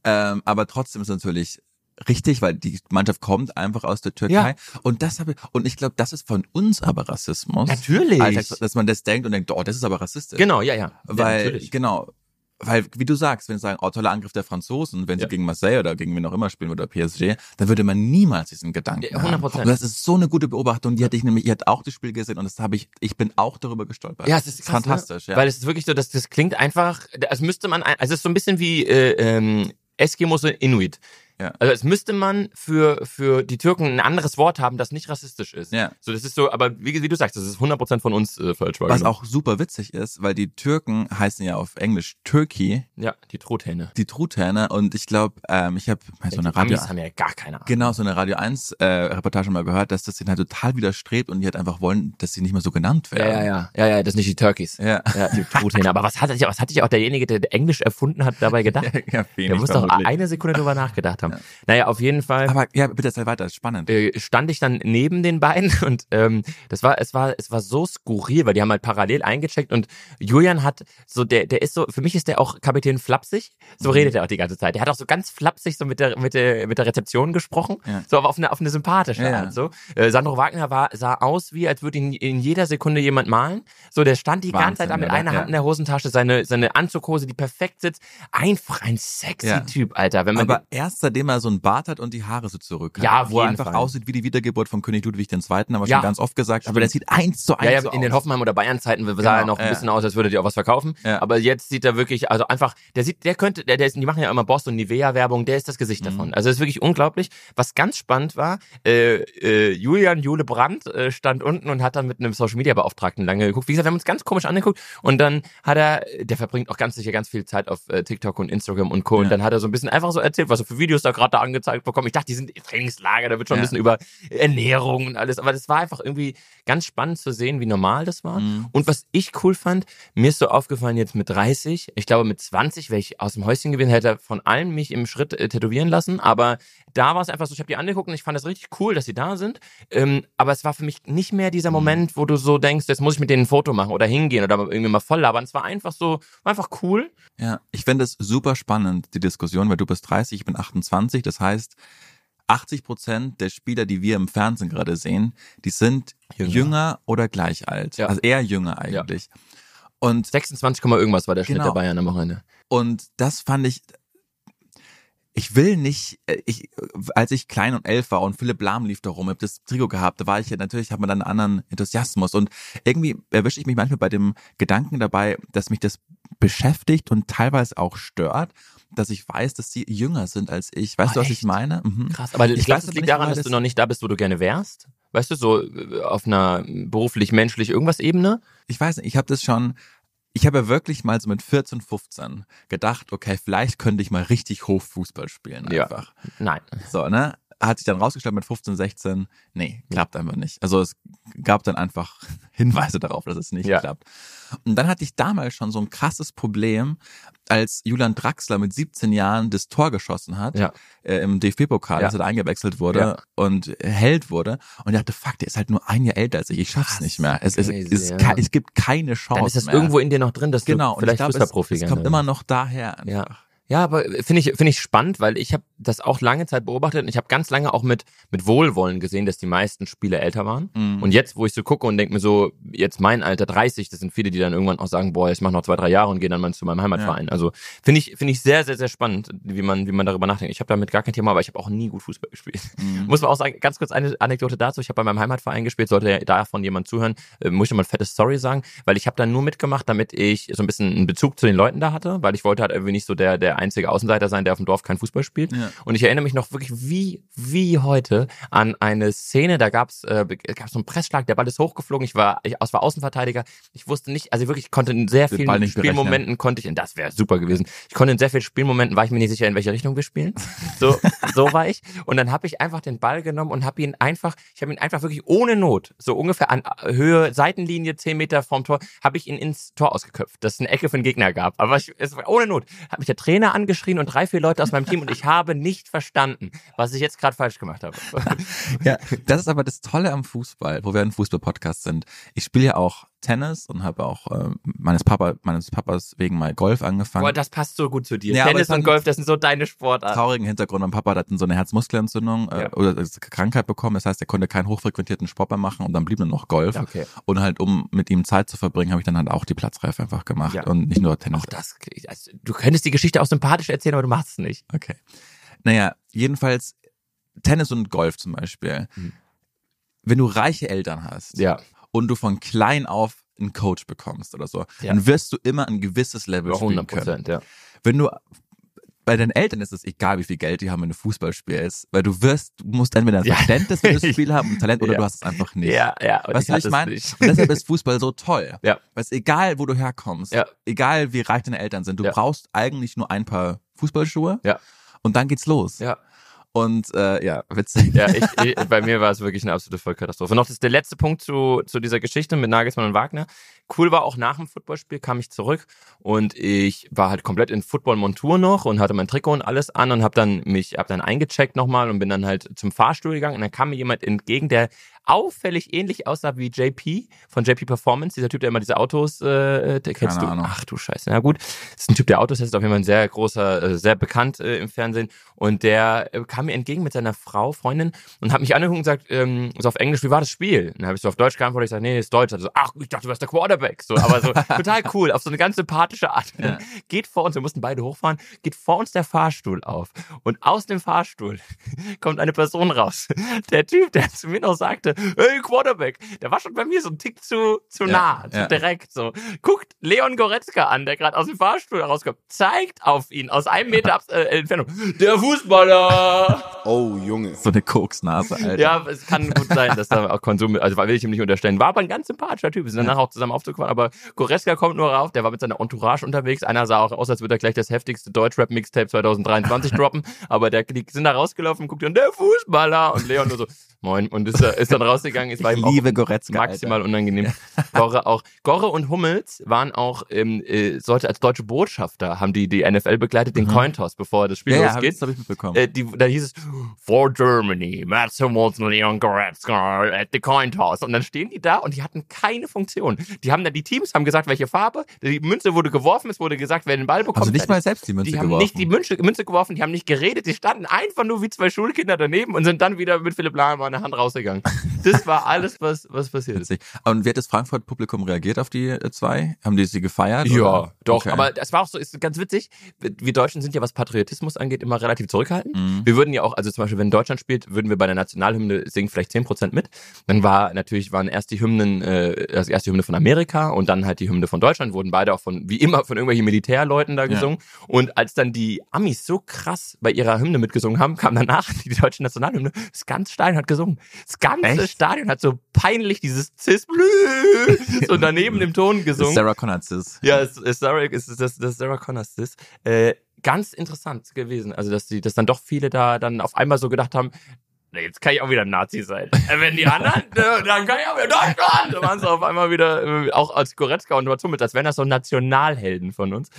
Ähm, aber trotzdem ist natürlich richtig, weil die Mannschaft kommt einfach aus der Türkei. Ja. Und das habe ich, und ich glaube, das ist von uns aber Rassismus. Natürlich. Alter, dass man das denkt und denkt, oh, das ist aber rassistisch. Genau, ja, ja. ja Weil, natürlich. genau, weil, wie du sagst, wenn sie sagen, oh, toller Angriff der Franzosen, wenn Ja. sie gegen Marseille oder gegen wen auch immer spielen oder PSG, dann würde man niemals diesen Gedanken Ja, haben. 100%. Und das ist so eine gute Beobachtung, die hatte ich nämlich, ihr hat auch das Spiel gesehen und das habe ich, ich bin auch darüber gestolpert. Ja, es ist krass, fantastisch, ne? ja. Weil es ist wirklich so, dass das klingt einfach, als müsste man, ein- also es ist so ein bisschen wie äh, ähm, Eskimos und Inuit. Ja. Also als müsste man für für die Türken ein anderes Wort haben, das nicht rassistisch ist. Ja. So, das ist so, aber wie, wie du sagst, das ist 100% von uns äh, falsch Was auch super witzig ist, weil die Türken heißen ja auf Englisch Turkey, Ja, die Truthähne. die Truthähne und ich glaube, ähm, ich habe so die eine Radio Amis haben ja gar keine Ahnung. Genau, so eine Radio 1 äh, Reportage mal gehört, dass das denen halt total widerstrebt und die halt einfach wollen, dass sie nicht mehr so genannt Ja, werden. ja, ja, ja, ja, das sind nicht die Turkeys. Ja. Ja, die Truthähne. Aber was hat sich, was hat sich auch derjenige, der Englisch erfunden hat, dabei gedacht? ja Der muss doch eine Sekunde drüber nachgedacht haben. Haben. Naja, auf jeden Fall. Aber ja, bitte erzähl weiter, ist spannend. äh, stand ich dann neben den beiden und ähm, das war es war es war so skurril, weil die haben halt parallel eingecheckt und Julian hat so der der ist so für mich ist der auch Kapitän flapsig, so Mhm. redet er auch die ganze Zeit. Der hat auch so ganz flapsig so mit der mit der mit der Rezeption gesprochen, Ja. so aber auf eine auf eine sympathische Ja, ja. Art so. Äh, Sandro Wagner war sah aus wie als würde ihn in jeder Sekunde jemand malen. So der stand die ganze Wahnsinn, Zeit da mit oder? einer Ja. Hand in der Hosentasche, seine seine Anzughose, die perfekt sitzt, einfach ein sexy Ja. Typ, Alter, wenn man Aber erst seitdem er so einen Bart hat und die Haare so zurück hat. Ja, wo er einfach Fall. aussieht wie die Wiedergeburt von König Ludwig II., haben wir Ja. schon ganz oft gesagt. Aber der sieht eins zu eins Ja, ja, so in den. Hoffenheim oder Bayern-Zeiten sah Genau, er noch ein ja. bisschen aus, als würde die auch was verkaufen. Ja. Aber jetzt sieht er wirklich, also einfach, der sieht, der könnte, der, der ist, die machen ja immer Boss und Nivea-Werbung, der ist das Gesicht Mhm. davon. Also das ist wirklich unglaublich. Was ganz spannend war, äh, äh, Julian Jule Brandt äh, stand unten und hat dann mit einem Social-Media-Beauftragten lange geguckt. Wie gesagt, wir haben uns ganz komisch angeguckt und dann hat er, der verbringt auch ganz sicher ganz viel Zeit auf äh, TikTok und Instagram und Co. Und dann hat er so ein bisschen einfach so erzählt, was er für Videos da gerade da angezeigt bekommen. Ich dachte, die sind Trainingslager, da wird schon ein Ja. bisschen über Ernährung und alles. Aber das war einfach irgendwie ganz spannend zu sehen, wie normal das war. Mhm. Und was ich cool fand, mir ist so aufgefallen jetzt mit 30, ich glaube mit 20 wäre ich aus dem Häuschen gewesen, hätte von allen mich im Schritt äh, tätowieren lassen, aber da war es einfach so, ich habe die angeguckt und ich fand es richtig cool, dass sie da sind, ähm, aber es war für mich nicht mehr dieser Moment, wo du so denkst, jetzt muss ich mit denen ein Foto machen oder hingehen oder irgendwie mal voll labern, es war einfach so, einfach cool. Ja, ich finde es super spannend, die Diskussion, weil du bist 30, ich bin 28. Das heißt, 80 Prozent der Spieler, die wir im Fernsehen gerade sehen, die sind Jünger. jünger, oder gleich alt. Ja. Also eher jünger eigentlich. Und 26, Komma irgendwas war der Schnitt Genau. der Bayern am Wochenende. Und das fand ich, ich will nicht, äh, ich, als ich klein und elf war und Philipp Lahm lief da rum, hab das Trikot gehabt, da war ich ja natürlich, hat man dann einen anderen Enthusiasmus und irgendwie erwische ich mich manchmal bei dem Gedanken dabei, dass mich das beschäftigt und teilweise auch stört, dass ich weiß, dass sie jünger sind als ich. Weißt Ah, du, was echt? ich meine? Mhm. Krass, aber ich, glaube, das liegt nicht, daran, dass das- du noch nicht da bist, wo du gerne wärst. Weißt du, so äh, auf einer beruflich, menschlich, irgendwas Ebene? Ich weiß nicht, ich habe das schon, ich habe ja wirklich mal so mit 14, 15 gedacht, okay, vielleicht könnte ich mal richtig hoch Fußball spielen Ja. einfach. Nein. So, ne? Hat sich dann rausgestellt mit 15, 16, nee, klappt einfach nicht. Also es gab dann einfach Hinweise darauf, dass es nicht Ja. klappt. Und dann hatte ich damals schon so ein krasses Problem, als Julian Draxler mit 17 Jahren das Tor geschossen hat Ja. äh, im DFB-Pokal, Ja. als er da eingewechselt wurde Ja. und Held wurde. Und ich dachte, fuck, der ist halt nur ein Jahr älter als ich. Ich schaff's Krass, nicht mehr. Es, es, crazy, es, ja. es gibt keine Chance Dann ist das mehr. irgendwo in dir noch drin, dass genau. du Und vielleicht ich glaube, Fußballprofi es, es kommt immer noch daher. Ja. Ja, aber finde ich finde ich spannend, weil ich habe das auch lange Zeit beobachtet und ich habe ganz lange auch mit mit Wohlwollen gesehen, dass die meisten Spieler älter waren. Mhm. Und jetzt, wo ich so gucke und denke mir so, jetzt mein Alter 30, das sind viele, die dann irgendwann auch sagen, boah, ich mache noch zwei, drei Jahre und gehe dann mal zu meinem Heimatverein. Also finde ich finde ich sehr sehr sehr spannend, wie man wie man darüber nachdenkt. Ich habe damit gar kein Thema, aber ich habe auch nie gut Fußball gespielt. Mhm. Muss man auch sagen, ganz kurz eine Anekdote dazu. Ich habe bei meinem Heimatverein gespielt, sollte ja davon jemand zuhören, äh, muss ich mal eine fette Story sagen, weil ich habe da nur mitgemacht, damit ich so ein bisschen einen Bezug zu den Leuten da hatte, weil ich wollte halt irgendwie nicht so der, der einzige Außenseiter sein, der auf dem Dorf kein Fußball spielt. Ja. Und ich erinnere mich noch wirklich wie, wie heute an eine Szene, da gab's äh, gab's so einen Pressschlag, der Ball ist hochgeflogen, ich war, ich war Außenverteidiger, ich wusste nicht, also wirklich, ich konnte in sehr Den vielen Spielmomenten, konnte ich, das wäre super gewesen, ich konnte in sehr vielen Spielmomenten, war ich mir nicht sicher, in welche Richtung wir spielen. So, so war ich. Und dann habe ich einfach den Ball genommen und habe ihn einfach, ich habe ihn einfach wirklich ohne Not, so ungefähr an Höhe, Seitenlinie, 10 Meter vom Tor, habe ich ihn ins Tor ausgeköpft, dass es eine Ecke für den Gegner gab. Aber ich, es war ohne Not. Hat mich der Trainer angeschrien und drei, vier Leute aus meinem Team und ich habe nicht verstanden, was ich jetzt gerade falsch gemacht habe. Ja, das ist aber das Tolle am Fußball, wo wir ein Fußball-Podcast sind. Ich spiele ja auch Tennis und habe auch äh, meines Papa, meines Papas wegen mal Golf angefangen. Boah, das passt so gut zu dir. Ja, Tennis und Golf, das sind so deine Sportarten. traurigen Hintergrund. Mein Papa hat so eine Herzmuskelentzündung äh, Ja. oder äh, Krankheit bekommen. Das heißt, er konnte keinen hochfrequentierten Sport mehr machen und dann blieb nur noch Golf. Okay. Und halt, um mit ihm Zeit zu verbringen, habe ich dann halt auch die Platzreife einfach gemacht Ja. und nicht nur Tennis. Auch das, also, du könntest die Geschichte auch sympathisch erzählen, aber du machst es nicht. Okay. Naja, jedenfalls Tennis und Golf zum Beispiel. Mhm. Wenn du reiche Eltern hast Ja. Und du von klein auf einen Coach bekommst oder so, Ja. dann wirst du immer ein gewisses Level spielen 100 können. Prozent, ja. Wenn du bei deinen Eltern ist es egal, wie viel Geld die haben, wenn du Fußball spielst, weil du wirst, du musst entweder ein Ja. Verständnis für das Spiel haben, ein Talent, oder Ja. du hast es einfach nicht. Ja, ja. und Weißt du, was ich meine? Und deshalb ist Fußball so toll. Ja. Weil es egal, wo du herkommst, Ja. egal wie reich deine Eltern sind, du Ja. brauchst eigentlich nur ein paar Fußballschuhe Ja. und dann geht's los. Ja. Und äh, ja, witzig. Ja, ich, ich, bei mir war es wirklich eine absolute Vollkatastrophe. Noch das der letzte Punkt zu, zu dieser Geschichte mit Nagelsmann und Wagner. Cool war auch nach dem Footballspiel kam ich zurück und ich war halt komplett in Football-Montur noch und hatte mein Trikot und alles an und habe dann mich hab dann eingecheckt nochmal und bin dann halt zum Fahrstuhl gegangen und dann kam mir jemand entgegen, der auffällig ähnlich aussah wie JP von JP Performance, dieser Typ, der immer diese Autos, äh, der kennst Keine du? Ahnung. Ach du Scheiße. Na gut, das ist ein Typ, der Autos ist auf jeden Fall ein sehr großer, äh, sehr bekannt äh, im Fernsehen und der äh, kam mir entgegen mit seiner Frau, Freundin und hat mich angeguckt und gesagt, ähm, so auf Englisch, wie war das Spiel? Und dann habe ich so auf Deutsch geantwortet, ich sage, nee, ist Deutsch. Also, ach, ich dachte, du warst der Quarterback. So, aber so total cool, auf so eine ganz sympathische Art. Ja. Geht vor uns, wir mussten beide hochfahren, geht vor uns der Fahrstuhl auf und aus dem Fahrstuhl kommt eine Person raus. Der Typ, der zu mir noch sagte, hey, Quarterback, der war schon bei mir so ein Tick zu, zu Ja, nah, zu ja. direkt so. Guckt Leon Goretzka an, der gerade aus dem Fahrstuhl rauskommt, zeigt auf ihn aus einem Meter Abs äh, Entfernung, der Fußballer! Oh, Junge. So eine Koksnase, Alter. Ja, es kann gut sein, dass da auch Konsum, also will ich ihm nicht unterstellen. War aber ein ganz sympathischer Typ. Wir sind danach auch zusammen aufgefahren, aber Goretzka kommt nur rauf, der war mit seiner Entourage unterwegs. Einer sah auch aus, als würde er gleich das heftigste Deutschrap-Mixtape 2023 droppen, aber der, die sind da rausgelaufen, guckt dann, der Fußballer! Und Leon nur so, moin, und ist, ist dann rausgegangen. Es war ich liebe Goretzka. maximal unangenehm. Gorre auch. Gorre und Hummels waren auch, ähm, äh, sollte als deutsche Botschafter, haben die die NFL begleitet, den Mhm. Cointoss, bevor das Spiel Ja, ja, losgeht. ich- das habe ich mitbekommen. Äh, die, da hieß es, for Germany, Mats Hummels und Leon Goretzka at the coin toss. Und dann stehen die da und die hatten keine Funktion. Die haben dann, die Teams haben gesagt, welche Farbe, die Münze wurde geworfen, es wurde gesagt, wer den Ball bekommt. also nicht mal selbst die Münze die haben geworfen. nicht die Münze, Münze geworfen, die haben nicht geredet, die standen einfach nur wie zwei Schulkinder daneben und sind dann wieder mit Philipp Lahm der Hand rausgegangen. Das war alles, was, was passiert ist. Und wie hat das Frankfurt-Publikum reagiert auf die äh, zwei? Haben die sie gefeiert? Ja, oder? doch. Okay. Aber das war auch so, ist ganz witzig. Wir Deutschen sind ja, was Patriotismus angeht, immer relativ zurückhaltend. Mhm. Wir würden ja auch, also zum Beispiel, wenn Deutschland spielt, würden wir bei der Nationalhymne singen vielleicht 10% mit. Dann war natürlich, waren erst die Hymnen, äh, also erst die Hymne von Amerika und dann halt die Hymne von Deutschland, wurden beide auch von, wie immer, von irgendwelchen Militärleuten da Ja. gesungen. Und als dann die Amis so krass bei ihrer Hymne mitgesungen haben, kam danach die deutsche Nationalhymne. Das ganze Stadion hat gesungen. Das ganze Echt? Stadion hat so peinlich dieses Cis so daneben im Ton gesungen. ist Sarah Connor Cis. Ja, es, es Sarah, es ist das, das Sarah Connors ist. Äh, ganz interessant gewesen. Also, dass die, dass dann doch viele da dann auf einmal so gedacht haben, "Na, jetzt kann ich auch wieder ein Nazi sein. Äh, Wenn die anderen, äh, dann kann ich auch wieder Deutschland. Da waren sie auf einmal wieder, äh, auch als Goretzka und mit, als wären das so Nationalhelden von uns.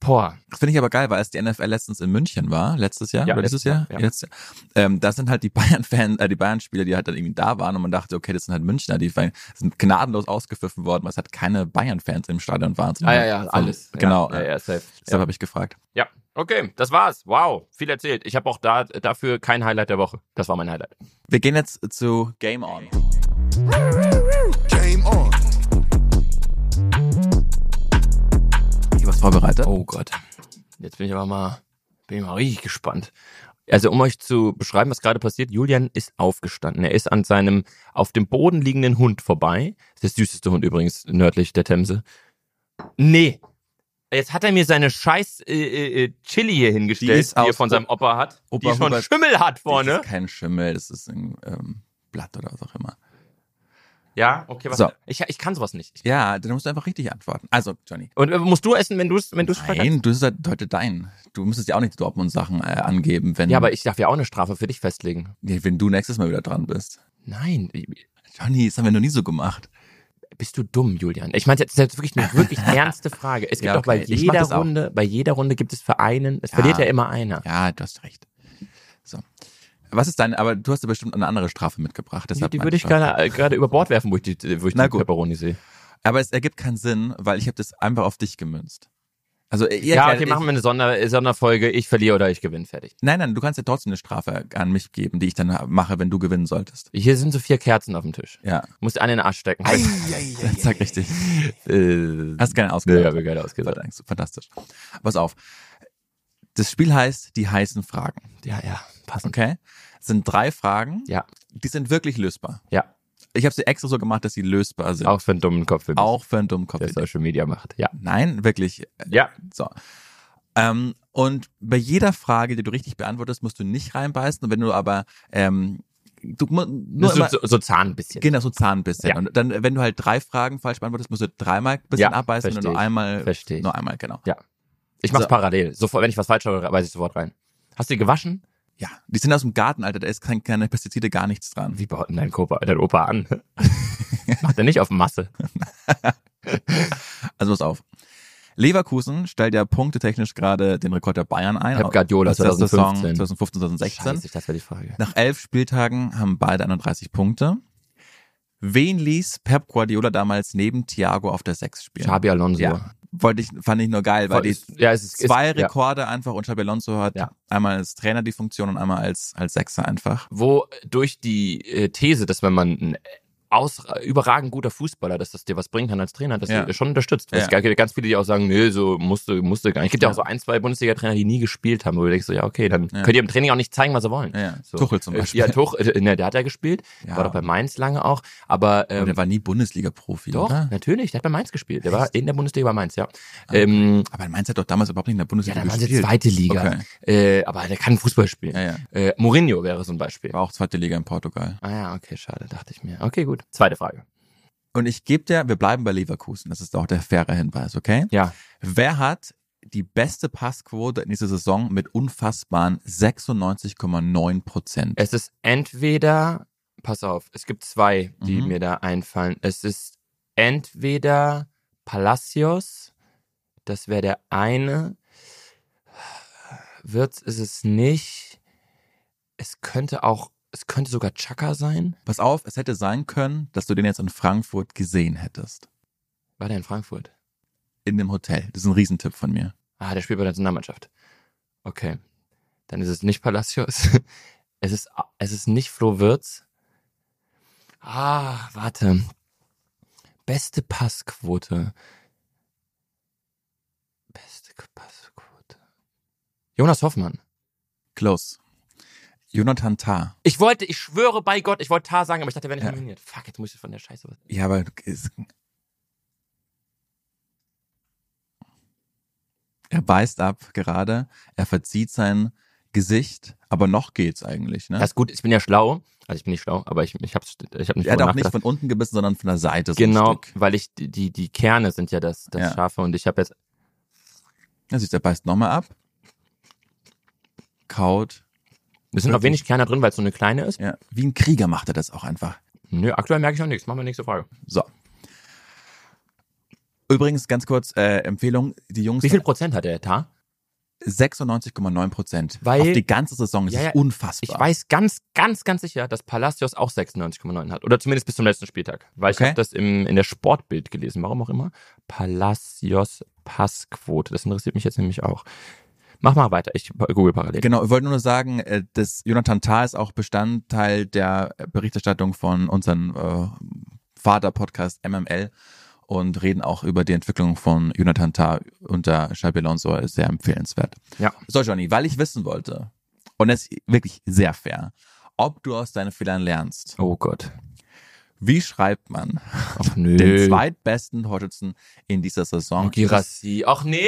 Boah. Das finde ich aber geil, weil als die NFL letztens in München war, letztes Jahr Ja, oder dieses letztes Jahr, Jahr, ja. Letztes Jahr ähm, da sind halt die Bayern-Fans, äh, die Bayern-Spieler, die halt dann irgendwie da waren und man dachte, okay, das sind halt Münchner, die sind gnadenlos ausgepfiffen worden, weil es halt keine Bayern-Fans im Stadion waren. sondern von- Ah, Genau. Ja, ja, ja safe. Deshalb habe ich gefragt. Ja, okay, das war's. Wow, viel erzählt. Ich habe auch da dafür kein Highlight der Woche. Das war mein Highlight. Wir gehen jetzt zu Game On. Vorbereitet. Oh Gott. Jetzt bin ich aber mal, bin ich mal richtig gespannt. Also um euch zu beschreiben, was gerade passiert, Julian ist aufgestanden. Er ist an seinem auf dem Boden liegenden Hund vorbei. Das ist der süßeste Hund übrigens nördlich der Themse. Nee. Jetzt hat er mir seine scheiß äh, äh, äh, Chili hier hingestellt, Die die, er von seinem Opa hat, Opa die schon Hubert- Schimmel hat Das vorne. ist kein Schimmel, das ist ein ähm, Blatt oder was auch immer. Ja, okay, was? So. Ich, ich kann sowas nicht. Ja, dann musst du einfach richtig antworten. Also, Johnny. Und äh, musst du essen, wenn du es wenn du's Nein, du ist halt heute dein. Du müsstest ja auch nicht die Dortmund-Sachen äh, angeben, wenn, Ja, aber ich darf ja auch eine Strafe für dich festlegen. nee, wenn du nächstes Mal wieder dran bist. Nein, Johnny, das haben wir noch nie so gemacht. Bist du dumm, Julian? Ich meine, das ist jetzt wirklich eine wirklich ernste Frage. Es gibt Ja, doch bei okay. Ich mach jeder das auch. Runde, bei jeder Runde gibt es für einen, es Ja. verliert ja immer einer. Ja, du hast recht. So. Was ist dein, aber du hast ja bestimmt eine andere Strafe mitgebracht. Die, Deshalb die würde ich gerade, äh, gerade über Bord werfen, wo ich die, wo ich Na die gut. Pepperoni sehe. Aber es ergibt keinen Sinn, weil ich habe das einfach auf dich gemünzt. Also ihr Ja, erklärt- okay, machen wir eine Sonder, Sonderfolge. Ich verliere oder ich gewinne. Fertig. Nein, nein, du kannst ja trotzdem eine Strafe an mich geben, die ich dann mache, wenn du gewinnen solltest. Hier sind so vier Kerzen auf dem Tisch. Ja, Muss eine in den Arsch stecken. sag richtig. äh, Hast keine ja, ausgedacht. habe geil ausgesagt. Verdammt, Fantastisch. Pass auf. Das Spiel heißt Die heißen Fragen. Ja, ja, passend. Okay? Es sind drei Fragen. Ja, Die sind wirklich lösbar. ja. Ich habe sie extra so gemacht, dass sie lösbar sind. Auch für einen dummen Kopf. Auch für einen Dummkopf. Der Social Media macht. Ja. Nein, wirklich. Ja. So. Ähm, und bei jeder Frage, die du richtig beantwortest, musst du nicht reinbeißen. Und wenn du aber ähm, du nur so, immer, so, so Zahn ein bisschen. genau so Zahn ein bisschen. Ja. Und dann, wenn du halt drei Fragen falsch beantwortest, musst du dreimal ein bisschen Ja, abbeißen. Versteh nur einmal, Versteh ich. nur einmal, genau. Ja. Ich mach's So. parallel. Sofort, wenn ich was falsch höre, weiß ich sofort rein. Hast du die gewaschen? Ja, die sind aus dem Garten, Alter. Da ist kein, keine Pestizide, gar nichts dran. Wie baut denn dein Opa, dein Opa an? Macht er nicht auf Masse. Also pass auf. Leverkusen stellt ja punktetechnisch gerade den Rekord der Bayern ein. Pep Guardiola aus der Saison 2015. 2015, 2016. Scheiße, das wäre die Frage. Nach elf Spieltagen haben beide 31 Punkte. Wen ließ Pep Guardiola damals neben Thiago auf der Sechs spielen? Xabi Alonso. Ja. Wollte ich, fand ich nur geil, weil die ja, es ist, zwei ist, ja. Rekorde einfach und Xabi Alonso hat Ja. einmal als Trainer die Funktion und einmal als, als Sechser einfach. wo durch die äh, These, dass wenn man ein aus, überragend guter Fußballer, dass das dir was bringen kann als Trainer, das Ja. schon unterstützt. Es Ja. gibt ganz viele, die auch sagen, nee, so musste, musste gar nicht. Es gibt ja, Ja. auch so ein, zwei Bundesliga-Trainer, die nie gespielt haben, wo du denkst so, ja, okay, dann Ja. könnt ihr im Training auch nicht zeigen, was sie wollen. Ja, ja. So. Tuchel zum Äh, Beispiel. Ja, Tuchel, äh, ne, der hat ja gespielt, Ja. war doch bei Mainz lange auch, aber Aber ähm, der war nie Bundesliga-Profi, doch, oder? natürlich, der hat bei Mainz gespielt. Der war in der Bundesliga bei Mainz, ja. Ähm, Aber Mainz hat doch damals überhaupt nicht in der ja, Bundesliga dann waren sie gespielt. zweite Liga. Okay. Äh, aber der kann Fußball spielen. Ja, ja. Äh, Mourinho wäre so ein Beispiel. War auch zweite Liga in Portugal. Ah ja, okay, schade, dachte ich mir. Okay, gut. Zweite Frage. Und ich gebe dir, wir bleiben bei Leverkusen. Das ist auch der faire Hinweis, okay? Ja. Wer hat die beste Passquote in dieser Saison mit unfassbaren 96,9 Prozent? Es ist entweder, pass auf, es gibt zwei, die Mhm. mir da einfallen. Es ist entweder Palacios, das wäre der eine. Wirtz ist es nicht. Es könnte auch, es könnte sogar Chaka sein. Pass auf, es hätte sein können, dass du den jetzt in Frankfurt gesehen hättest. War der in Frankfurt? In dem Hotel. Das ist ein Riesentipp von mir. Ah, der spielt bei der Nationalmannschaft. Okay. Dann ist es nicht Palacios. Es ist, es ist nicht Flo Wirtz. Ah, warte. Beste Passquote. Beste Passquote. Jonas Hoffmann. Close. Jonathan Tah. Ich wollte, ich schwöre bei Gott, ich wollte Tar sagen, aber ich dachte, wäre nicht Ja. nominiert. Fuck, jetzt muss ich von der Scheiße was. Ja, aber es- er beißt ab gerade. Er verzieht sein Gesicht, aber noch geht's eigentlich. Ne? Das ist gut, ich bin ja schlau. Also ich bin nicht schlau, aber ich, ich hab's, ich hab nicht er hat auch nicht von unten gebissen, sondern von der Seite. So Genau, weil ich, die, die, Kerne sind ja das, das Ja. Scharfe und ich habe jetzt, du, er beißt nochmal ab. Kaut. Es sind noch wenig Kerne drin, weil es so eine kleine ist. Ja, wie ein Krieger macht er das auch einfach. Nö, aktuell merke ich auch nichts. Machen wir nächste Frage. So. Übrigens, ganz kurz, äh, Empfehlung, die Jungs Wie viel Prozent hat der Tar? 96,9 Prozent. Weil- Auf die ganze Saison. Das Ja, ja, ist unfassbar. Ich weiß ganz, ganz, ganz sicher, dass Palacios auch 96,9 hat. Oder zumindest bis zum letzten Spieltag. Weil ich Okay. habe das im, in der Sportbild gelesen. Warum auch immer. Palacios Passquote. Das interessiert mich jetzt nämlich auch. Mach mal weiter. Ich google parallel. Genau, ich wollte nur sagen, äh, das Jonathan Tah ist auch Bestandteil der Berichterstattung von unserem äh, Vater-Podcast MML und reden auch über die Entwicklung von Jonathan Tah unter Xabi Alonso. Ist sehr empfehlenswert. Ja. So, Johnny, weil ich wissen wollte, und das ist wirklich sehr fair, ob du aus deinen Fehlern lernst. Oh Gott. Wie schreibt man Ach nö. den zweitbesten Torschützen in dieser Saison? Girassi. Ach nee!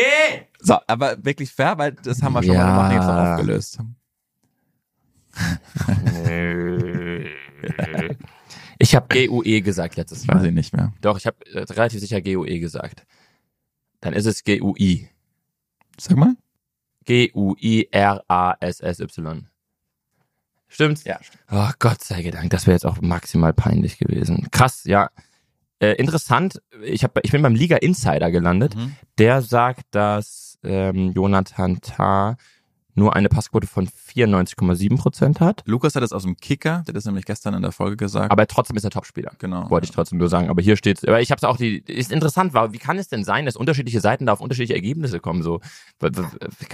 So, aber wirklich fair, weil das haben wir schon Ja. mal gemacht, jetzt auch aufgelöst. Ich habe GUE gesagt letztes Weiß Mal. ich nicht mehr. Doch, ich habe äh, relativ sicher GUE gesagt. Dann ist es GUI. Sag mal. G-U-I-R-A-S-S-Y. Stimmt's? Ja. Oh, Gott sei Dank, das wäre jetzt auch maximal peinlich gewesen. Krass, ja. Äh, interessant, ich, hab, ich bin beim Liga Insider gelandet. Mhm. Der sagt, dass ähm, Jonathan Tah nur eine Passquote von 94,7 Prozent hat. Lukas hat das aus dem Kicker, der hat das nämlich gestern in der Folge gesagt. Aber trotzdem ist er Topspieler. genau. Wollte ich trotzdem nur sagen. Aber hier steht's. Aber ich habe es auch die. Ist interessant, war. Wie kann es denn sein, dass unterschiedliche Seiten da auf unterschiedliche Ergebnisse kommen? So.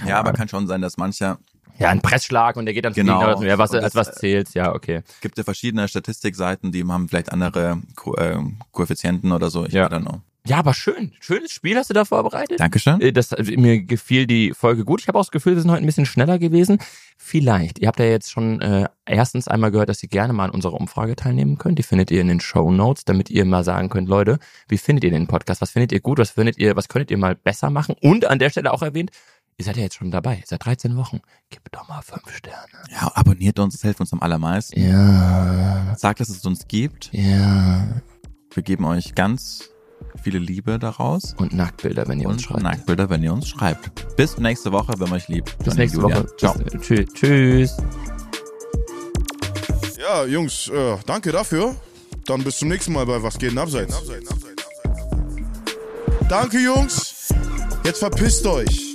Ja, aber kann schon sein, dass mancher ja, ein Pressschlag und der geht dann Genau. Ja, was, als was zählt? Ja, okay. gibt ja verschiedene Statistikseiten, die haben vielleicht andere Ko äh, Koeffizienten oder so. Ich Ja. Don't know. Ja, aber schön. Schönes Spiel hast du da vorbereitet. Dankeschön. Äh, Das, also mir gefiel die Folge gut. Ich habe auch das Gefühl, wir sind heute ein bisschen schneller gewesen. Vielleicht. Ihr habt ja jetzt schon äh, erstens einmal gehört, dass ihr gerne mal an unserer Umfrage teilnehmen könnt. Die findet ihr in den Show Notes, damit ihr mal sagen könnt, Leute, wie findet ihr den Podcast? Was findet ihr gut? Was findet ihr, was könntet ihr mal besser machen? Und an der Stelle auch erwähnt, ihr seid ja jetzt schon dabei, seit 13 Wochen. Gebt doch mal fünf Sterne. Ja, abonniert uns, das hilft uns am allermeisten. Ja, Sagt, dass es uns gibt. ja. Wir geben euch ganz Viele Liebe daraus. Und Nacktbilder, wenn ihr uns schreibt. Und Nacktbilder, wenn ihr uns schreibt. Bis nächste Woche, wenn man euch liebt. Bis Johnny nächste Julia. Woche. Ciao. Bis, äh, tschüss. Ja, Jungs, äh, danke dafür. Dann bis zum nächsten Mal bei Was geht denn abseits? Danke, Jungs. Jetzt verpisst euch.